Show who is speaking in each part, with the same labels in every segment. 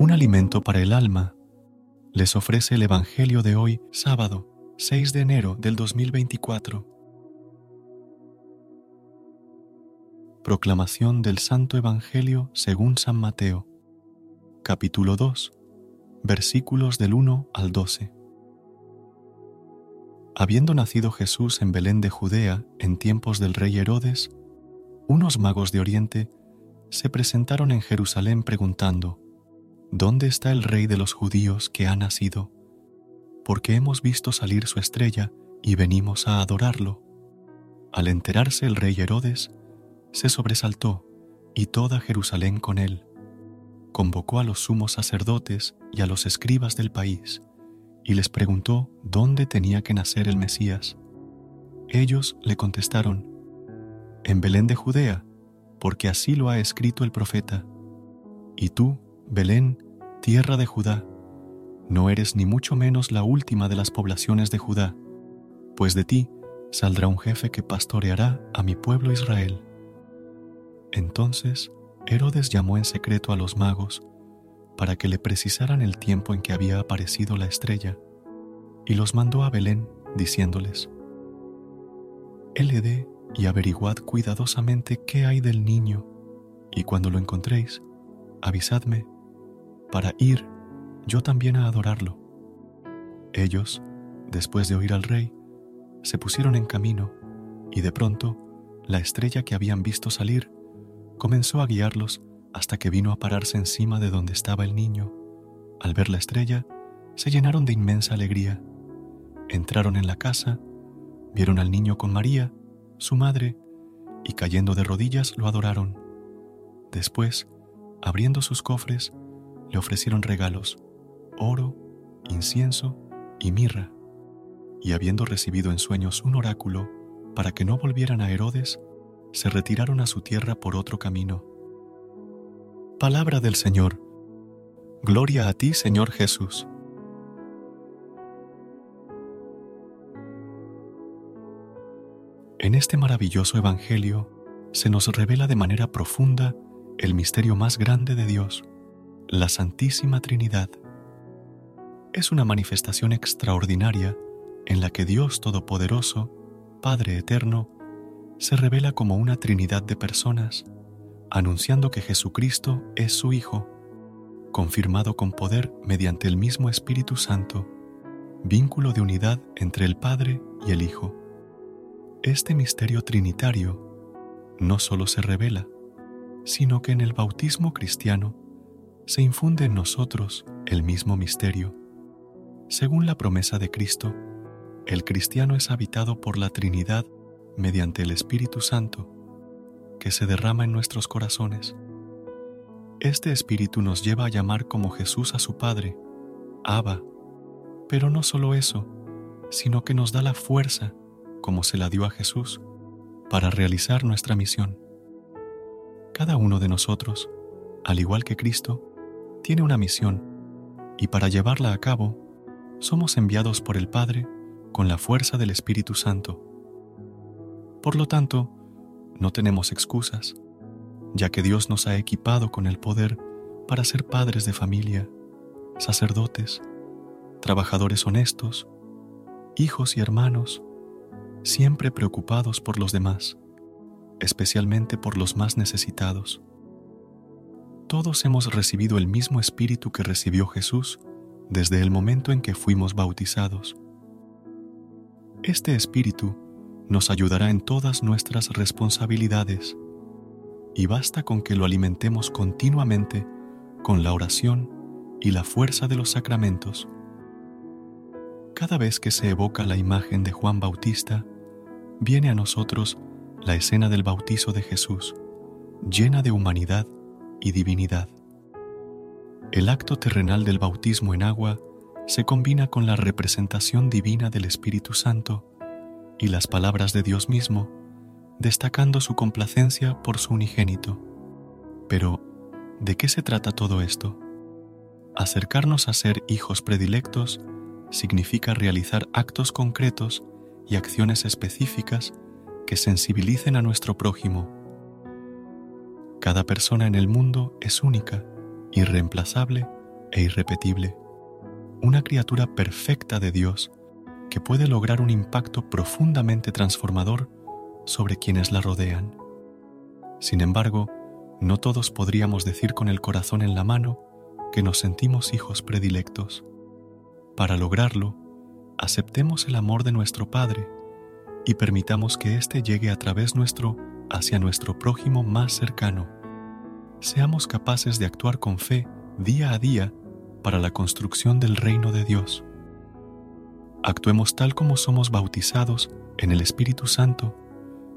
Speaker 1: Un alimento para el alma les ofrece el Evangelio de hoy, sábado 6 de enero del 2024. Proclamación del Santo Evangelio según San Mateo, capítulo 2, versículos del 1 al 12. Habiendo nacido Jesús en Belén de Judea en tiempos del rey Herodes, unos magos de Oriente se presentaron en Jerusalén preguntando, ¿Dónde está el rey de los judíos que ha nacido? Porque hemos visto salir su estrella y venimos a adorarlo. Al enterarse el rey Herodes, se sobresaltó y toda Jerusalén con él. Convocó a los sumos sacerdotes y a los escribas del país y les preguntó dónde tenía que nacer el Mesías. Ellos le contestaron, en Belén de Judea, porque así lo ha escrito el profeta. Y tú, Belén, tierra de Judá, no eres ni mucho menos la última de las poblaciones de Judá, pues de ti saldrá un jefe que pastoreará a mi pueblo Israel. Entonces Herodes llamó en secreto a los magos para que le precisaran el tiempo en que había aparecido la estrella, y los mandó a Belén, diciéndoles, dé y averiguad cuidadosamente qué hay del niño, y cuando lo encontréis, avisadme para ir yo también a adorarlo. Ellos, después de oír al rey, se pusieron en camino y de pronto la estrella que habían visto salir comenzó a guiarlos hasta que vino a pararse encima de donde estaba el niño. Al ver la estrella, se llenaron de inmensa alegría. Entraron en la casa, vieron al niño con María, su madre, y cayendo de rodillas lo adoraron. Después, abriendo sus cofres, le ofrecieron regalos, oro, incienso y mirra, y habiendo recibido en sueños un oráculo para que no volvieran a Herodes, se retiraron a su tierra por otro camino. Palabra del Señor. Gloria a ti, Señor Jesús. En este maravilloso Evangelio se nos revela de manera profunda el misterio más grande de Dios la Santísima Trinidad es una manifestación extraordinaria en la que Dios Todopoderoso, Padre Eterno, se revela como una Trinidad de personas, anunciando que Jesucristo es su Hijo, confirmado con poder mediante el mismo Espíritu Santo, vínculo de unidad entre el Padre y el Hijo. Este misterio trinitario no solo se revela, sino que en el bautismo cristiano se infunde en nosotros el mismo misterio. Según la promesa de Cristo, el cristiano es habitado por la Trinidad mediante el Espíritu Santo, que se derrama en nuestros corazones. Este Espíritu nos lleva a llamar como Jesús a su Padre, Abba, pero no solo eso, sino que nos da la fuerza, como se la dio a Jesús, para realizar nuestra misión. Cada uno de nosotros, al igual que Cristo, tiene una misión y para llevarla a cabo somos enviados por el Padre con la fuerza del Espíritu Santo. Por lo tanto, no tenemos excusas, ya que Dios nos ha equipado con el poder para ser padres de familia, sacerdotes, trabajadores honestos, hijos y hermanos, siempre preocupados por los demás. especialmente por los más necesitados. Todos hemos recibido el mismo espíritu que recibió Jesús desde el momento en que fuimos bautizados. Este espíritu nos ayudará en todas nuestras responsabilidades y basta con que lo alimentemos continuamente con la oración y la fuerza de los sacramentos. Cada vez que se evoca la imagen de Juan Bautista, viene a nosotros la escena del bautizo de Jesús, llena de humanidad y divinidad. El acto terrenal del bautismo en agua se combina con la representación divina del Espíritu Santo y las palabras de Dios mismo, destacando su complacencia por su unigénito. Pero, ¿de qué se trata todo esto? Acercarnos a ser hijos predilectos significa realizar actos concretos y acciones específicas que sensibilicen a nuestro prójimo. Cada persona en el mundo es única, irreemplazable e irrepetible, una criatura perfecta de Dios que puede lograr un impacto profundamente transformador sobre quienes la rodean. Sin embargo, no todos podríamos decir con el corazón en la mano que nos sentimos hijos predilectos. Para lograrlo, aceptemos el amor de nuestro Padre y permitamos que éste llegue a través nuestro hacia nuestro prójimo más cercano. Seamos capaces de actuar con fe día a día para la construcción del reino de Dios. Actuemos tal como somos bautizados en el Espíritu Santo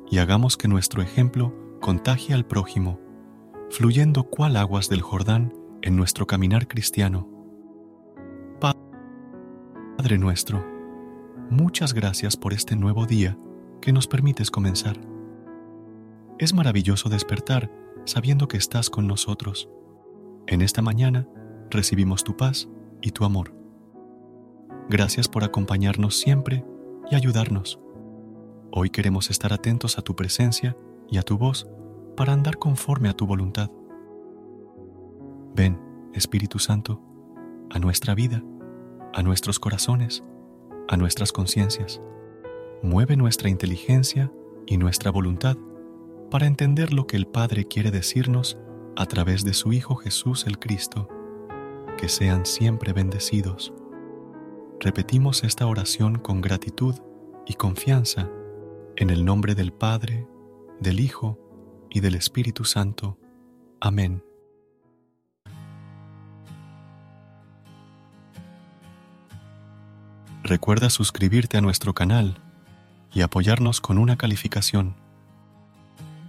Speaker 1: y hagamos que nuestro ejemplo contagie al prójimo, fluyendo cual aguas del Jordán en nuestro caminar cristiano. Padre nuestro, muchas gracias por este nuevo día que nos permites comenzar. Es maravilloso despertar sabiendo que estás con nosotros. En esta mañana recibimos tu paz y tu amor. Gracias por acompañarnos siempre y ayudarnos. Hoy queremos estar atentos a tu presencia y a tu voz para andar conforme a tu voluntad. Ven, Espíritu Santo, a nuestra vida, a nuestros corazones, a nuestras conciencias. Mueve nuestra inteligencia y nuestra voluntad para entender lo que el Padre quiere decirnos a través de su Hijo Jesús el Cristo. Que sean siempre bendecidos. Repetimos esta oración con gratitud y confianza en el nombre del Padre, del Hijo y del Espíritu Santo. Amén. Recuerda suscribirte a nuestro canal y apoyarnos con una calificación.